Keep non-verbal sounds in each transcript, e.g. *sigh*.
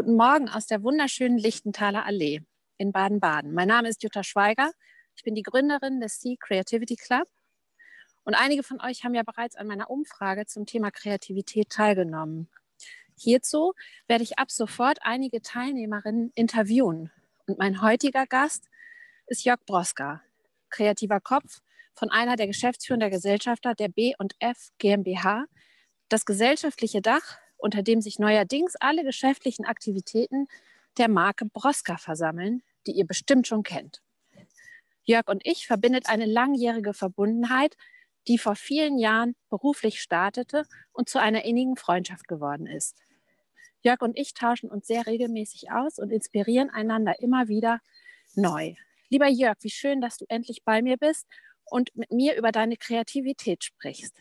Guten Morgen aus der wunderschönen Lichtenthaler Allee in Baden-Baden. Mein Name ist Jutta Schweiger. Ich bin die Gründerin des Sea Creativity Club. Und einige von euch haben ja bereits an meiner Umfrage zum Thema Kreativität teilgenommen. Hierzu werde ich ab sofort einige Teilnehmerinnen interviewen. Und mein heutiger Gast ist Jörg Broska, kreativer Kopf von einer der geschäftsführenden Gesellschafter der B&F GmbH, das gesellschaftliche Dach, unter dem sich neuerdings alle geschäftlichen Aktivitäten der Marke Broska versammeln, die ihr bestimmt schon kennt. Jörg und ich verbindet eine langjährige Verbundenheit, die vor vielen Jahren beruflich startete und zu einer innigen Freundschaft geworden ist. Jörg und ich tauschen uns sehr regelmäßig aus und inspirieren einander immer wieder neu. Lieber Jörg, wie schön, dass du endlich bei mir bist und mit mir über deine Kreativität sprichst.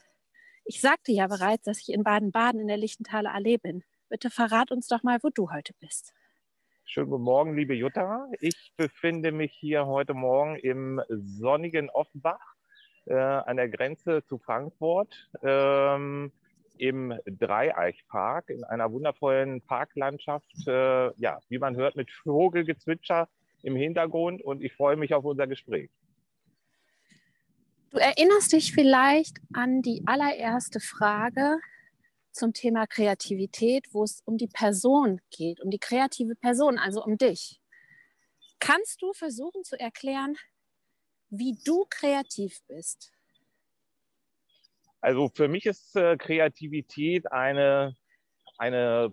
Ich sagte ja bereits, dass ich in Baden-Baden in der Lichtenthaler Allee bin. Bitte verrat uns doch mal, wo du heute bist. Schönen guten Morgen, liebe Jutta. Ich befinde mich hier heute Morgen im sonnigen Offenbach äh, an der Grenze zu Frankfurt ähm, im Dreieichpark in einer wundervollen Parklandschaft. Äh, ja, wie man hört, mit Vogelgezwitscher im Hintergrund und ich freue mich auf unser Gespräch. Du erinnerst dich vielleicht an die allererste Frage zum Thema Kreativität, wo es um die Person geht, um die kreative Person, also um dich. Kannst du versuchen zu erklären, wie du kreativ bist? Also für mich ist äh, Kreativität eine, eine,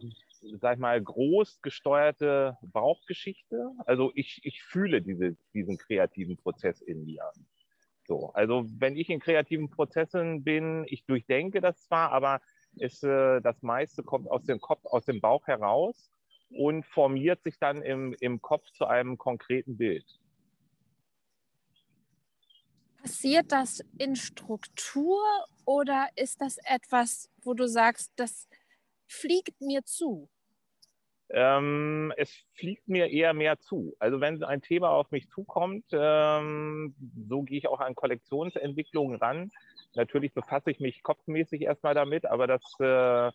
sag ich mal, groß gesteuerte Bauchgeschichte. Also ich, ich fühle diese, diesen kreativen Prozess in mir. So, also wenn ich in kreativen Prozessen bin, ich durchdenke das zwar, aber es, äh, das meiste kommt aus dem Kopf, aus dem Bauch heraus und formiert sich dann im, im Kopf zu einem konkreten Bild. Passiert das in Struktur oder ist das etwas, wo du sagst, das fliegt mir zu? Ähm, es fliegt mir eher mehr zu. Also wenn ein Thema auf mich zukommt, ähm, so gehe ich auch an Kollektionsentwicklungen ran. Natürlich befasse ich mich kopfmäßig erstmal damit, aber das, äh,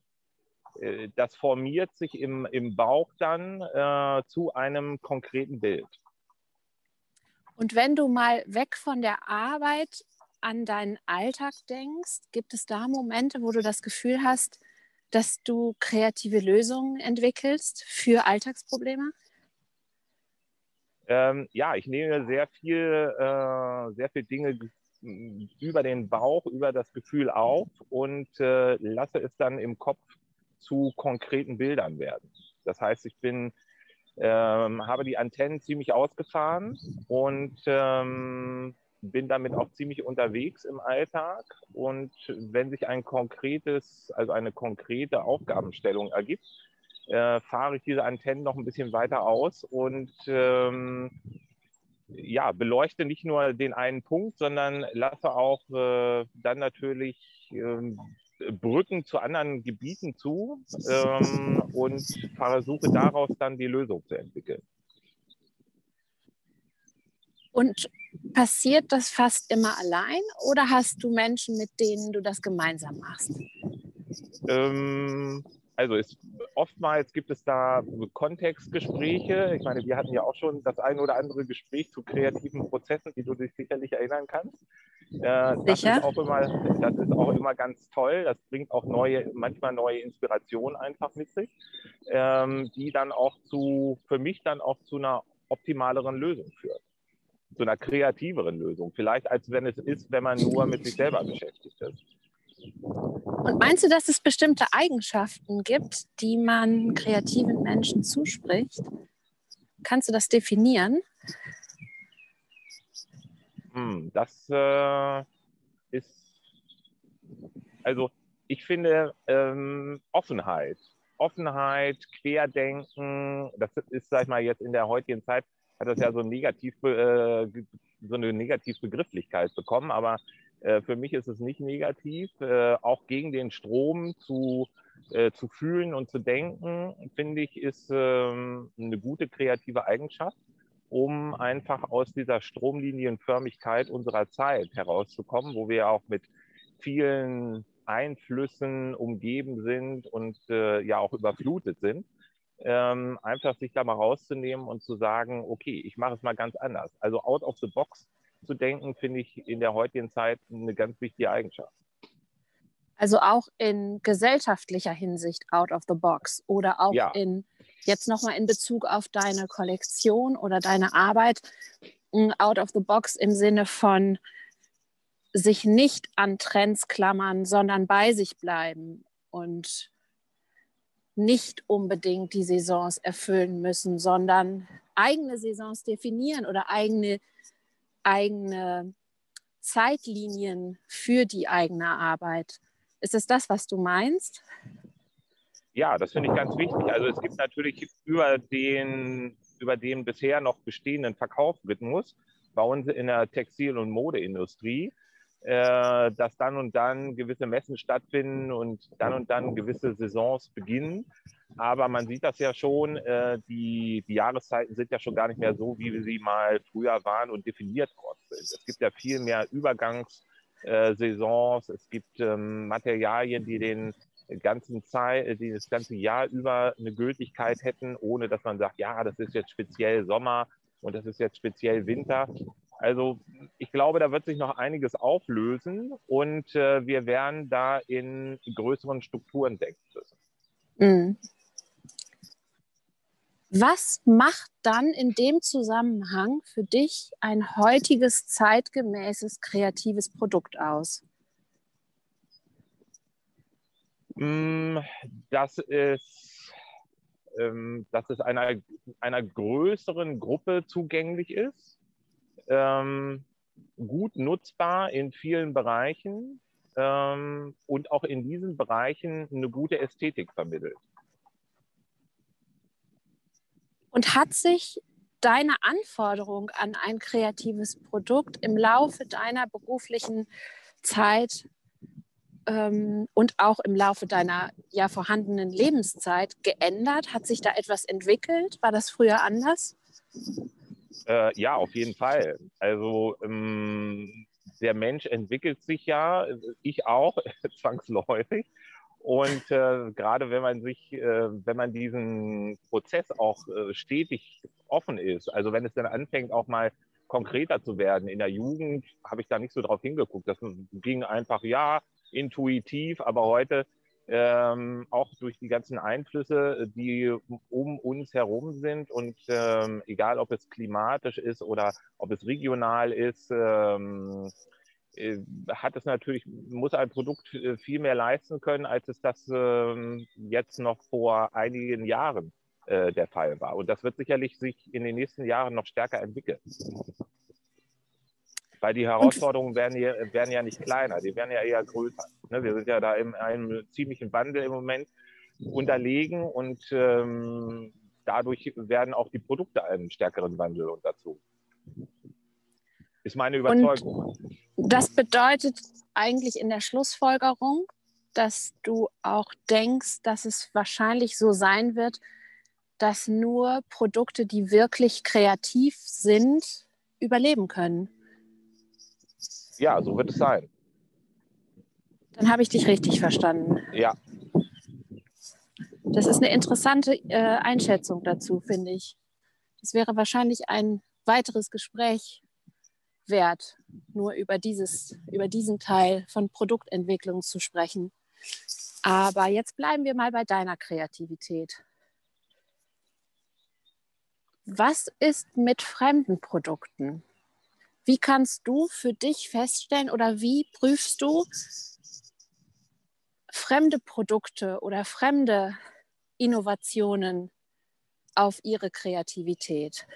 äh, das formiert sich im, im Bauch dann äh, zu einem konkreten Bild. Und wenn du mal weg von der Arbeit an deinen Alltag denkst, gibt es da Momente, wo du das Gefühl hast, dass du kreative Lösungen entwickelst für Alltagsprobleme? Ähm, ja, ich nehme sehr viel, äh, sehr viel Dinge über den Bauch, über das Gefühl auf und äh, lasse es dann im Kopf zu konkreten Bildern werden. Das heißt, ich bin, ähm, habe die Antennen ziemlich ausgefahren und ähm, bin damit auch ziemlich unterwegs im Alltag. Und wenn sich ein konkretes, also eine konkrete Aufgabenstellung ergibt, äh, fahre ich diese Antennen noch ein bisschen weiter aus und ähm, ja, beleuchte nicht nur den einen Punkt, sondern lasse auch äh, dann natürlich ähm, Brücken zu anderen Gebieten zu ähm, und versuche daraus dann die Lösung zu entwickeln. Und passiert das fast immer allein oder hast du Menschen, mit denen du das gemeinsam machst? Ähm, also es, oftmals gibt es da Kontextgespräche. Ich meine, wir hatten ja auch schon das ein oder andere Gespräch zu kreativen Prozessen, die du dich sicherlich erinnern kannst. Äh, das, Sicher? Ist auch immer, das ist auch immer ganz toll. Das bringt auch neue, manchmal neue Inspirationen einfach mit sich, ähm, die dann auch zu, für mich dann auch zu einer optimaleren Lösung führt zu einer kreativeren Lösung, vielleicht als wenn es ist, wenn man nur mit sich selber beschäftigt ist. Und meinst du, dass es bestimmte Eigenschaften gibt, die man kreativen Menschen zuspricht? Kannst du das definieren? Hm, das äh, ist, also ich finde ähm, Offenheit, Offenheit, Querdenken, das ist, sag ich mal, jetzt in der heutigen Zeit hat das ja so, negativ, äh, so eine Negativbegrifflichkeit bekommen, aber äh, für mich ist es nicht negativ. Äh, auch gegen den Strom zu, äh, zu fühlen und zu denken, finde ich, ist ähm, eine gute kreative Eigenschaft, um einfach aus dieser Stromlinienförmigkeit unserer Zeit herauszukommen, wo wir auch mit vielen Einflüssen umgeben sind und ja auch überflutet sind ähm, einfach sich da mal rauszunehmen und zu sagen, okay, ich mache es mal ganz anders. Also out of the box zu denken, finde ich in der heutigen Zeit eine ganz wichtige Eigenschaft. Also auch in gesellschaftlicher Hinsicht out of the box oder auch ja. in jetzt nochmal in Bezug auf deine Kollektion oder deine Arbeit mm, out of the box im Sinne von sich nicht an Trends klammern, sondern bei sich bleiben und nicht unbedingt die Saisons erfüllen müssen, sondern eigene Saisons definieren oder eigene, eigene Zeitlinien für die eigene Arbeit. Ist es das, was du meinst? Ja, das finde ich ganz wichtig. Also es gibt natürlich über den, über den bisher noch bestehenden Verkaufsrhythmus bei uns in der Textil- und Modeindustrie, äh, dass dann und dann gewisse Messen stattfinden und dann und dann gewisse Saisons beginnen. Aber man sieht das ja schon, äh, die, die Jahreszeiten sind ja schon gar nicht mehr so, wie sie mal früher waren und definiert worden sind. Es gibt ja viel mehr Übergangs- äh, es gibt ähm, Materialien, die den ganzen Zeit, die das ganze Jahr über eine Gültigkeit hätten, ohne dass man sagt, ja, das ist jetzt speziell Sommer und das ist jetzt speziell Winter. Also ich glaube, da wird sich noch einiges auflösen und äh, wir werden da in größeren Strukturen denken müssen. Mhm. Was macht dann in dem Zusammenhang für dich ein heutiges zeitgemäßes kreatives Produkt aus? Mm, das ist, ähm, dass es einer, einer größeren Gruppe zugänglich ist, ähm, gut nutzbar in vielen Bereichen ähm, und auch in diesen Bereichen eine gute Ästhetik vermittelt. Und hat sich deine Anforderung an ein kreatives Produkt im Laufe deiner beruflichen Zeit ähm, und auch im Laufe deiner ja vorhandenen Lebenszeit geändert? Hat sich da etwas entwickelt? War das früher anders? Äh, ja, auf jeden Fall. Also ähm, der Mensch entwickelt sich ja, ich auch, *laughs* zwangsläufig. Und äh, gerade wenn man sich, äh, wenn man diesen Prozess auch äh, stetig offen ist, also wenn es dann anfängt, auch mal konkreter zu werden. In der Jugend habe ich da nicht so drauf hingeguckt. Das ging einfach, ja, intuitiv, aber heute ähm, auch durch die ganzen Einflüsse, die um uns herum sind und ähm, egal, ob es klimatisch ist oder ob es regional ist, ähm, äh, hat es natürlich, muss ein Produkt äh, viel mehr leisten können, als es das ähm, jetzt noch vor einigen Jahren äh, der Fall war. Und das wird sicherlich sich in den nächsten Jahren noch stärker entwickeln. Weil die Herausforderungen werden, hier, werden ja nicht kleiner, die werden ja eher größer. Ne? Wir sind ja da in einem ziemlichen Wandel im Moment unterlegen und ähm, dadurch werden auch die Produkte einen stärkeren Wandel unterzogen. Ist meine Überzeugung. Und das bedeutet eigentlich in der Schlussfolgerung, dass du auch denkst, dass es wahrscheinlich so sein wird, dass nur Produkte, die wirklich kreativ sind, überleben können. Ja, so wird es sein. Dann habe ich dich richtig verstanden. Ja. Das ist eine interessante äh, Einschätzung dazu, finde ich. Das wäre wahrscheinlich ein weiteres Gespräch wert, nur über, dieses, über diesen Teil von Produktentwicklung zu sprechen. Aber jetzt bleiben wir mal bei deiner Kreativität. Was ist mit fremden Produkten? Wie kannst du für dich feststellen oder wie prüfst du fremde Produkte oder fremde Innovationen auf ihre Kreativität?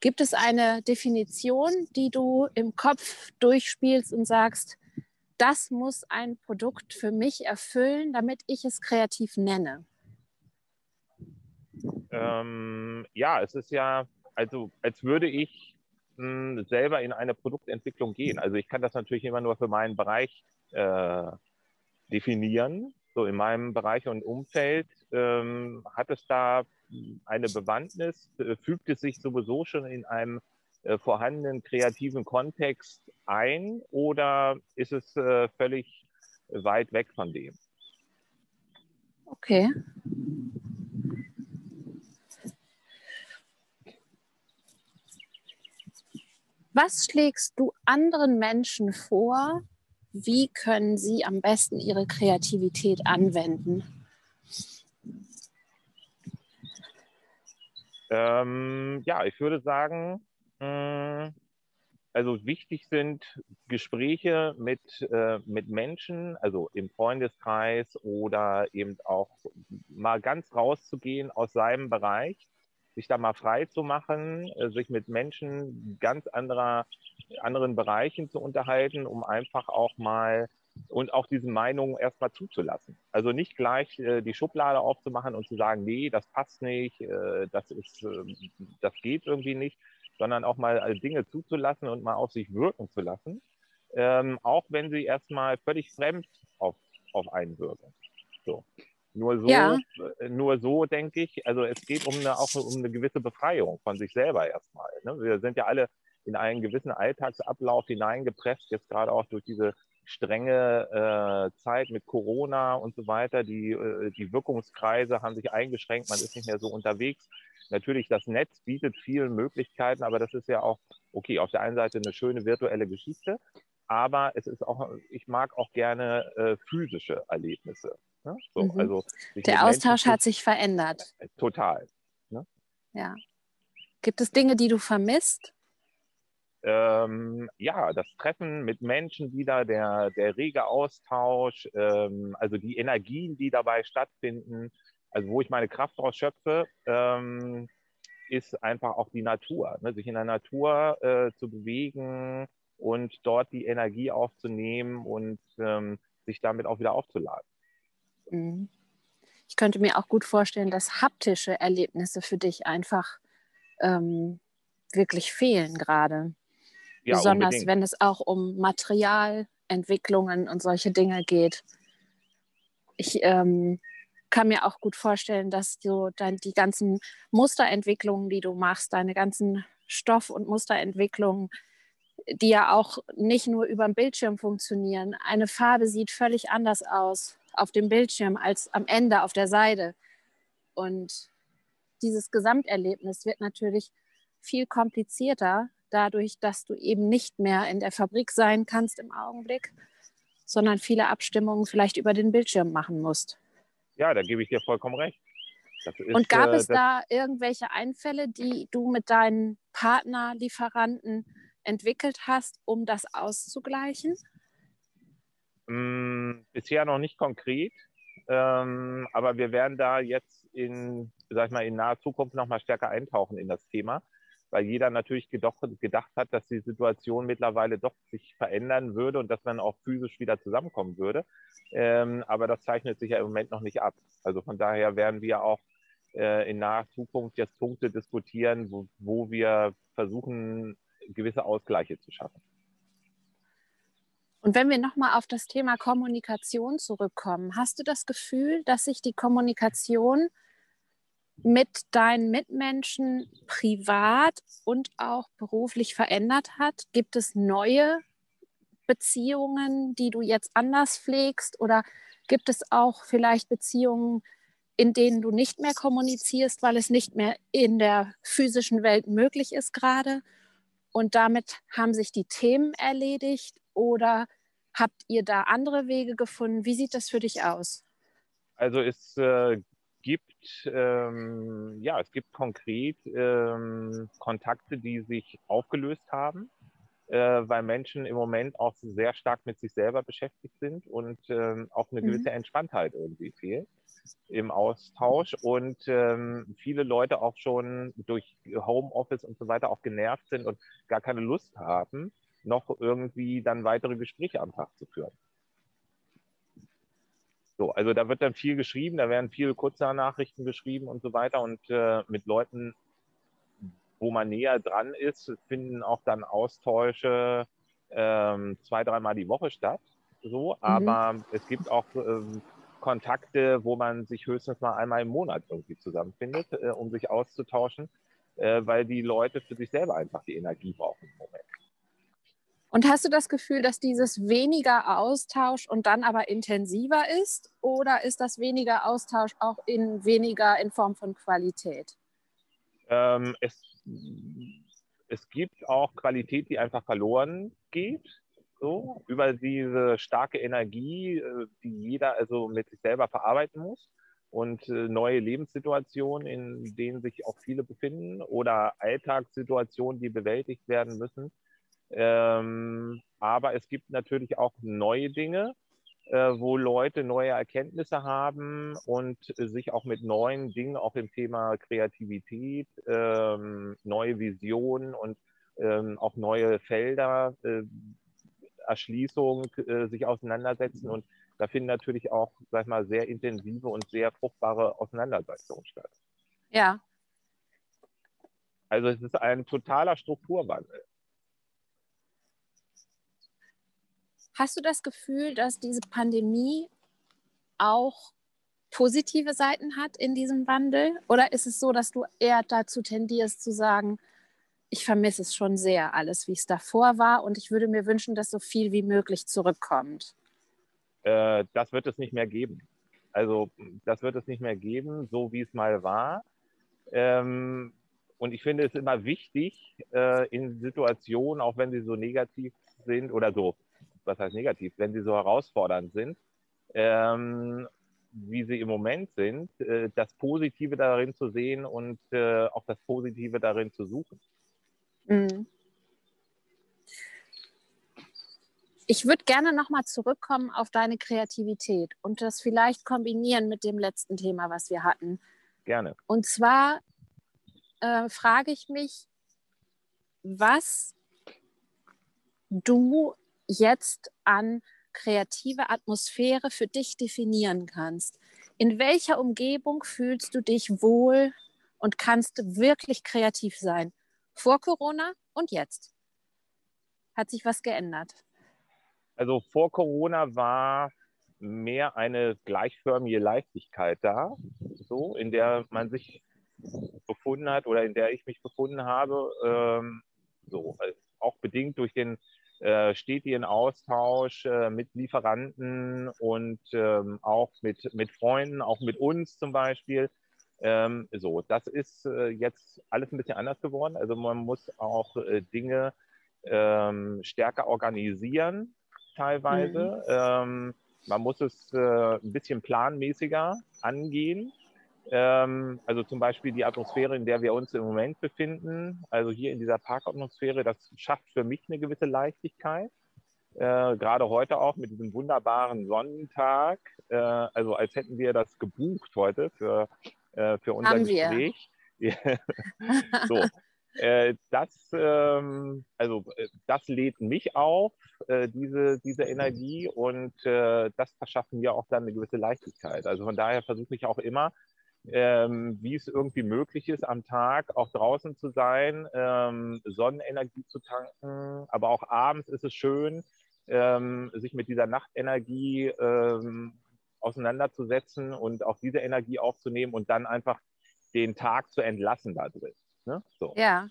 Gibt es eine Definition, die du im Kopf durchspielst und sagst, das muss ein Produkt für mich erfüllen, damit ich es kreativ nenne? Ähm, ja, es ist ja, also als würde ich mh, selber in eine Produktentwicklung gehen. Also ich kann das natürlich immer nur für meinen Bereich äh, definieren. So in meinem Bereich und Umfeld ähm, hat es da eine Bewandtnis? Fügt es sich sowieso schon in einem äh, vorhandenen kreativen Kontext ein oder ist es äh, völlig weit weg von dem? Okay. Was schlägst du anderen Menschen vor? Wie können sie am besten ihre Kreativität anwenden? Ähm, ja, ich würde sagen, mm, also wichtig sind Gespräche mit, äh, mit Menschen, also im Freundeskreis oder eben auch mal ganz rauszugehen aus seinem Bereich, sich da mal frei zu machen, äh, sich mit Menschen ganz anderer, anderen Bereichen zu unterhalten, um einfach auch mal und auch diese Meinungen erstmal zuzulassen. Also nicht gleich äh, die Schublade aufzumachen und zu sagen, nee, das passt nicht, äh, das ist, äh, das geht irgendwie nicht, sondern auch mal Dinge zuzulassen und mal auf sich wirken zu lassen, ähm, auch wenn sie erstmal völlig fremd auf, auf einen wirken. So. Nur so, ja. Äh, nur so denke ich, also es geht um eine, auch um eine gewisse Befreiung von sich selber erstmal. Ne? Wir sind ja alle in einen gewissen Alltagsablauf hineingepresst, jetzt gerade auch durch diese strenge äh, Zeit mit Corona und so weiter. Die, äh, die Wirkungskreise haben sich eingeschränkt, man ist nicht mehr so unterwegs. Natürlich, das Netz bietet viele Möglichkeiten, aber das ist ja auch, okay, auf der einen Seite eine schöne virtuelle Geschichte, aber es ist auch, ich mag auch gerne äh, physische Erlebnisse. Ne? So, mhm. also der Austausch hat sich verändert. Total. Ne? Ja. Gibt es Dinge, die du vermisst? Ähm, ja, das Treffen mit Menschen wieder, der, der rege Austausch, ähm, also die Energien, die dabei stattfinden, also wo ich meine Kraft daraus schöpfe, ähm, ist einfach auch die Natur. Ne? Sich in der Natur äh, zu bewegen und dort die Energie aufzunehmen und ähm, sich damit auch wieder aufzuladen. Mhm. Ich könnte mir auch gut vorstellen, dass haptische Erlebnisse für dich einfach ähm, wirklich fehlen gerade. Ja, Besonders unbedingt. wenn es auch um Materialentwicklungen und solche Dinge geht. Ich ähm, kann mir auch gut vorstellen, dass du dann die ganzen Musterentwicklungen, die du machst, deine ganzen Stoff- und Musterentwicklungen, die ja auch nicht nur über den Bildschirm funktionieren. Eine Farbe sieht völlig anders aus auf dem Bildschirm als am Ende auf der Seite. Und dieses Gesamterlebnis wird natürlich viel komplizierter, dadurch, dass du eben nicht mehr in der Fabrik sein kannst im Augenblick, sondern viele Abstimmungen vielleicht über den Bildschirm machen musst. Ja, da gebe ich dir vollkommen recht. Ist, Und gab äh, es da irgendwelche Einfälle, die du mit deinen Partnerlieferanten entwickelt hast, um das auszugleichen? Mm, bisher noch nicht konkret, ähm, aber wir werden da jetzt in, sag ich mal, in naher Zukunft noch mal stärker eintauchen in das Thema weil jeder natürlich gedacht, gedacht hat, dass die Situation mittlerweile doch sich verändern würde und dass man auch physisch wieder zusammenkommen würde. Ähm, aber das zeichnet sich ja im Moment noch nicht ab. Also von daher werden wir auch äh, in naher Zukunft jetzt Punkte diskutieren, wo, wo wir versuchen, gewisse Ausgleiche zu schaffen. Und wenn wir nochmal auf das Thema Kommunikation zurückkommen, hast du das Gefühl, dass sich die Kommunikation mit deinen Mitmenschen privat und auch beruflich verändert hat? Gibt es neue Beziehungen, die du jetzt anders pflegst? Oder gibt es auch vielleicht Beziehungen, in denen du nicht mehr kommunizierst, weil es nicht mehr in der physischen Welt möglich ist gerade? Und damit haben sich die Themen erledigt? Oder habt ihr da andere Wege gefunden? Wie sieht das für dich aus? Also es äh, gibt, ähm, ja, es gibt konkret ähm, Kontakte, die sich aufgelöst haben, äh, weil Menschen im Moment auch sehr stark mit sich selber beschäftigt sind und ähm, auch eine mhm. gewisse Entspanntheit irgendwie fehlt im Austausch und ähm, viele Leute auch schon durch Homeoffice und so weiter auch genervt sind und gar keine Lust haben, noch irgendwie dann weitere Gespräche am Tag zu führen. So, also da wird dann viel geschrieben, da werden viele Kurznachrichten geschrieben und so weiter. Und äh, mit Leuten, wo man näher dran ist, finden auch dann Austausche ähm, zwei, dreimal die Woche statt. So, mhm. aber es gibt auch ähm, Kontakte, wo man sich höchstens mal einmal im Monat irgendwie zusammenfindet, äh, um sich auszutauschen, äh, weil die Leute für sich selber einfach die Energie brauchen im Moment. Und hast du das Gefühl, dass dieses weniger Austausch und dann aber intensiver ist? Oder ist das weniger Austausch auch in weniger in Form von Qualität? Ähm, es, es gibt auch Qualität, die einfach verloren geht. So, über diese starke Energie, äh, die jeder also mit sich selber verarbeiten muss und äh, neue Lebenssituationen, in denen sich auch viele befinden oder Alltagssituationen, die bewältigt werden müssen. Ähm, aber es gibt natürlich auch neue Dinge, äh, wo Leute neue Erkenntnisse haben und sich auch mit neuen Dingen, auch im Thema Kreativität, ähm, neue Visionen und ähm, auch neue Felder, äh, Erschließung äh, sich auseinandersetzen. Und da finden natürlich auch, sag ich mal, sehr intensive und sehr fruchtbare Auseinandersetzungen statt. Ja. Also es ist ein totaler Strukturwandel. Hast du das Gefühl, dass diese Pandemie auch positive Seiten hat in diesem Wandel? Oder ist es so, dass du eher dazu tendierst zu sagen, ich vermisse es schon sehr, alles, wie es davor war, und ich würde mir wünschen, dass so viel wie möglich zurückkommt? Äh, das wird es nicht mehr geben. Also das wird es nicht mehr geben, so wie es mal war. Ähm, und ich finde es immer wichtig, äh, in Situationen, auch wenn sie so negativ sind oder so was heißt negativ, wenn sie so herausfordernd sind, ähm, wie sie im Moment sind, äh, das Positive darin zu sehen und äh, auch das Positive darin zu suchen. Mhm. Ich würde gerne nochmal zurückkommen auf deine Kreativität und das vielleicht kombinieren mit dem letzten Thema, was wir hatten. Gerne. Und zwar äh, frage ich mich, was du jetzt an kreative Atmosphäre für dich definieren kannst. In welcher Umgebung fühlst du dich wohl und kannst wirklich kreativ sein? Vor Corona und jetzt? Hat sich was geändert? Also vor Corona war mehr eine gleichförmige Leichtigkeit da, so in der man sich befunden hat oder in der ich mich befunden habe, ähm, so also auch bedingt durch den stetigen Austausch äh, mit Lieferanten und ähm, auch mit, mit Freunden, auch mit uns zum Beispiel. Ähm, so, das ist äh, jetzt alles ein bisschen anders geworden. Also man muss auch äh, Dinge ähm, stärker organisieren teilweise. Mhm. Ähm, man muss es äh, ein bisschen planmäßiger angehen. Ähm, also zum Beispiel die Atmosphäre, in der wir uns im Moment befinden, also hier in dieser Parkatmosphäre, das schafft für mich eine gewisse Leichtigkeit. Äh, gerade heute auch mit diesem wunderbaren Sonnentag, äh, also als hätten wir das gebucht heute für, äh, für unser Haben Gespräch. *laughs* so, äh, das, ähm, also, äh, das lädt mich auf, äh, diese, diese Energie, und das verschafft mir auch dann eine gewisse Leichtigkeit. Also von daher versuche ich auch immer, ähm, wie es irgendwie möglich ist, am Tag auch draußen zu sein, ähm, Sonnenenergie zu tanken, aber auch abends ist es schön, ähm, sich mit dieser Nachtenergie ähm, auseinanderzusetzen und auch diese Energie aufzunehmen und dann einfach den Tag zu entlassen da drin. Ne? So. Ja.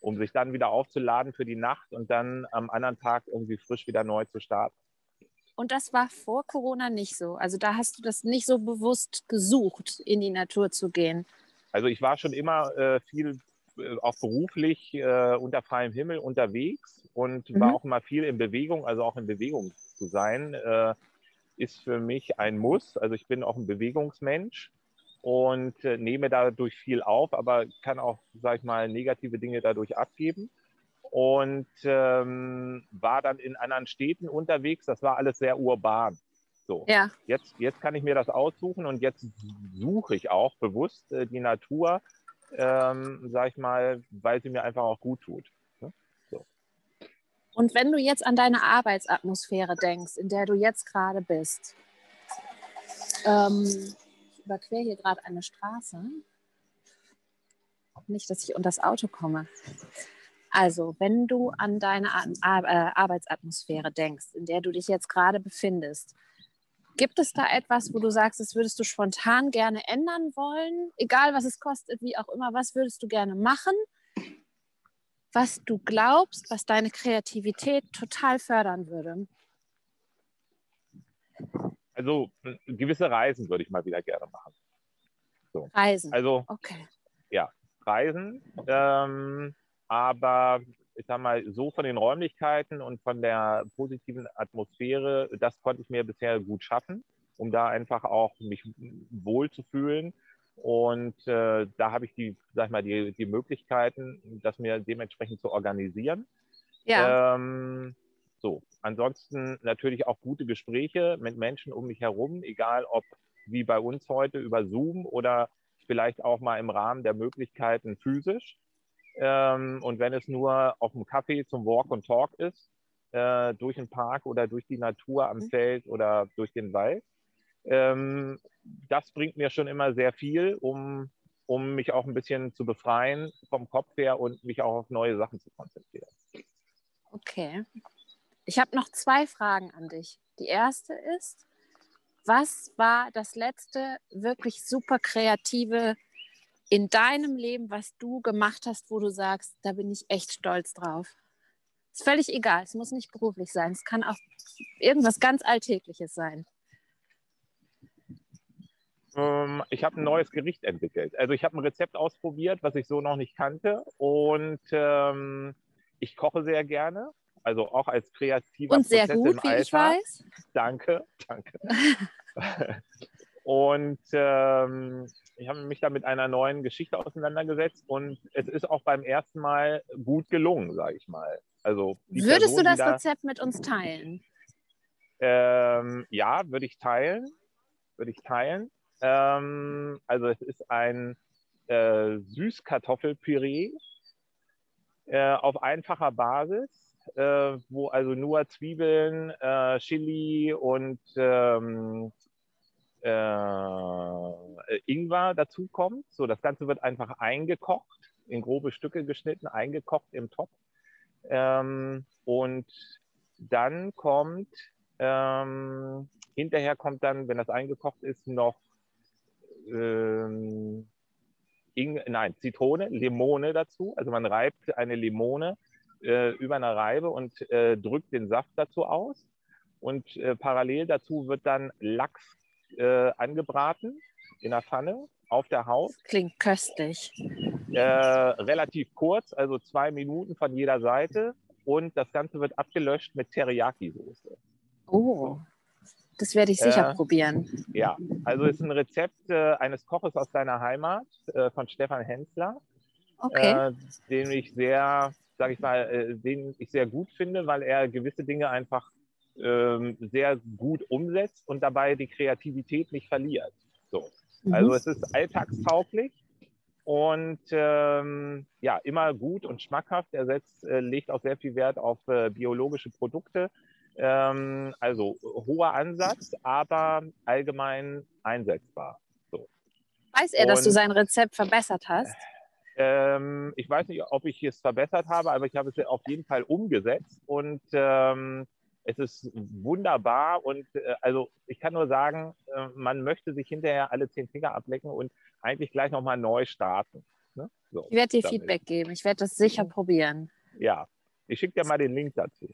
Um sich dann wieder aufzuladen für die Nacht und dann am anderen Tag irgendwie frisch wieder neu zu starten. Und das war vor Corona nicht so. Also da hast du das nicht so bewusst gesucht, in die Natur zu gehen. Also ich war schon immer äh, viel äh, auch beruflich äh, unter freiem Himmel unterwegs und mhm. war auch immer viel in Bewegung. Also auch in Bewegung zu sein, äh, ist für mich ein Muss. Also ich bin auch ein Bewegungsmensch und äh, nehme dadurch viel auf, aber kann auch, sage ich mal, negative Dinge dadurch abgeben und ähm, war dann in anderen Städten unterwegs. Das war alles sehr urban. So, ja. jetzt, jetzt kann ich mir das aussuchen und jetzt suche ich auch bewusst äh, die Natur, ähm, sag ich mal, weil sie mir einfach auch gut tut. Ne? So. Und wenn du jetzt an deine Arbeitsatmosphäre denkst, in der du jetzt gerade bist, ähm, ich überquere hier gerade eine Straße. Nicht, dass ich unter das Auto komme. Also, wenn du an deine äh, Arbeitsatmosphäre denkst, in der du dich jetzt gerade befindest, gibt es da etwas, wo du sagst, das würdest du spontan gerne ändern wollen, egal was es kostet, wie auch immer, was würdest du gerne machen, was du glaubst, was deine Kreativität total fördern würde? Also gewisse Reisen würde ich mal wieder gerne machen. So. Reisen. Also okay. ja, Reisen. Ähm, aber ich sag mal, so von den Räumlichkeiten und von der positiven Atmosphäre, das konnte ich mir bisher gut schaffen, um da einfach auch mich wohl zu fühlen. Und äh, da habe ich die, sag ich mal, die, die Möglichkeiten, das mir dementsprechend zu organisieren. Ja. Ähm, so, ansonsten natürlich auch gute Gespräche mit Menschen um mich herum, egal ob wie bei uns heute über Zoom oder vielleicht auch mal im Rahmen der Möglichkeiten physisch. Ähm, und wenn es nur auf dem Kaffee zum Walk und Talk ist, äh, durch den Park oder durch die Natur am mhm. Feld oder durch den Wald, ähm, das bringt mir schon immer sehr viel, um, um mich auch ein bisschen zu befreien vom Kopf her und mich auch auf neue Sachen zu konzentrieren. Okay. Ich habe noch zwei Fragen an dich. Die erste ist, was war das letzte wirklich super kreative in deinem Leben, was du gemacht hast, wo du sagst, da bin ich echt stolz drauf? Ist völlig egal, es muss nicht beruflich sein, es kann auch irgendwas ganz Alltägliches sein. Ähm, ich habe ein neues Gericht entwickelt. Also ich habe ein Rezept ausprobiert, was ich so noch nicht kannte. Und ähm, ich koche sehr gerne. Also auch als kreativer Und sehr Prozess gut, wie Alltag. ich weiß. Danke, danke. *laughs* und ähm, ich habe mich da mit einer neuen Geschichte auseinandergesetzt und es ist auch beim ersten Mal gut gelungen, sage ich mal. Also Würdest Person, du das da, Rezept mit uns teilen? Ähm, ja, würde ich teilen. Würde ich teilen. Ähm, also es ist ein äh, Süßkartoffelpüree äh, auf einfacher Basis, äh, wo also nur Zwiebeln, äh, Chili und ähm, äh, Ingwer dazukommt. So, das Ganze wird einfach eingekocht, in grobe Stücke geschnitten, eingekocht im Topf. Ähm, und dann kommt, ähm, hinterher kommt dann, wenn das eingekocht ist, noch ähm, Ing nein, Zitrone, Limone dazu. Also man reibt eine Limone äh, über eine Reibe und äh, drückt den Saft dazu aus. Und äh, parallel dazu wird dann Lachs äh, angebraten in der Pfanne auf der Haut. Klingt köstlich. Äh, relativ kurz, also zwei Minuten von jeder Seite. Und das Ganze wird abgelöscht mit Teriyaki-Soße. Oh. Das werde ich sicher äh, probieren. Ja, also es ist ein Rezept äh, eines Koches aus deiner Heimat äh, von Stefan Hensler, okay. Äh, den ich sehr, sage ich mal, den ich sehr gut finde, weil er gewisse Dinge einfach ähm, sehr gut umsetzt und dabei die Kreativität nicht verliert. So. Mhm. Also es ist alltagstauglich und ähm, ja, immer gut und schmackhaft. Er setzt, äh, legt auch sehr viel Wert auf biologische Produkte ähm, also hoher Ansatz, aber allgemein einsetzbar. So. Weiß er, Und, dass du sein Rezept verbessert hast? Ähm, ich weiß nicht, ob ich es verbessert habe, aber ich habe es auf jeden Fall umgesetzt und ähm, es ist wunderbar und äh, also ich kann nur sagen, äh, man möchte sich hinterher alle zehn Finger ablecken und eigentlich gleich nochmal neu starten. Ne? So, ich werde dir damit. Feedback geben, ich werde das sicher probieren. Ja, ich schicke dir mal den Link dazu.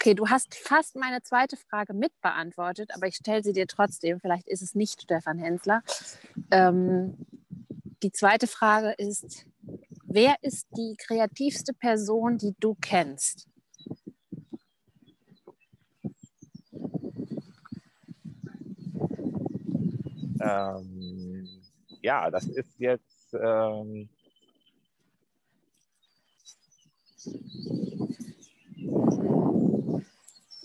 Okay, du hast fast meine zweite Frage mitbeantwortet, aber ich stelle sie dir trotzdem. Vielleicht ist es nicht Stefan Hensler. Ähm, die zweite Frage ist, wer ist die kreativste Person, die du kennst? Ähm, ja, das ist jetzt ähm,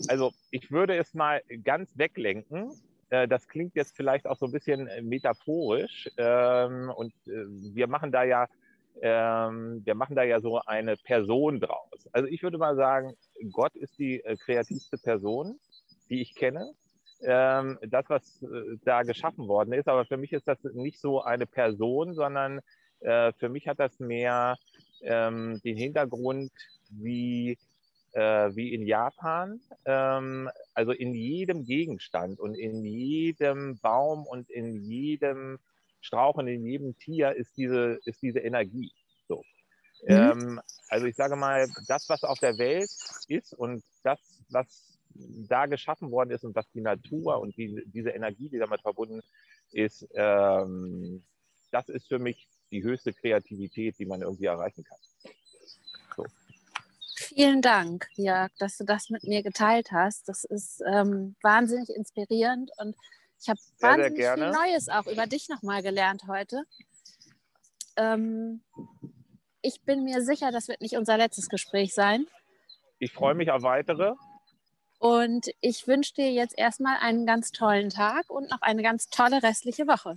also ich würde es mal ganz weglenken. Äh, das klingt jetzt vielleicht auch so ein bisschen äh, metaphorisch. Ähm, und äh, wir machen da ja, ähm, wir machen da ja so eine Person draus. Also ich würde mal sagen, Gott ist die kreativste Person, die ich kenne. Ähm, das, was da geschaffen worden ist. Aber für mich ist das nicht so eine Person, sondern für mich hat das mehr den Hintergrund, wie äh, wie in Japan. Ähm, also in jedem Gegenstand und in jedem Baum und in jedem Strauch und in jedem Tier ist diese, ist diese Energie. So. Mhm. Ähm, also ich sage mal, das, was auf der Welt ist und das, was da geschaffen worden ist und was die Natur und die, diese Energie, die damit verbunden ist, ähm, das ist für mich die höchste Kreativität, die man irgendwie erreichen kann. So. Vielen Dank, Jörg, dass du das mit mir geteilt hast. Das ist ähm, wahnsinnig inspirierend und ich habe wahnsinnig sehr viel Neues auch über dich nochmal gelernt heute. Ähm, ich bin mir sicher, das wird nicht unser letztes Gespräch sein. Ich freue mich auf weitere. Und ich wünsche dir jetzt erstmal einen ganz tollen Tag und noch eine ganz tolle restliche Woche.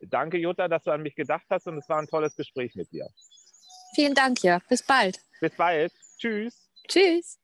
Danke, Jutta, dass du an mich gedacht hast und es war ein tolles Gespräch mit dir. Vielen Dank, Jörg. Bis bald. Bis bald. Tschüss. Tschüss.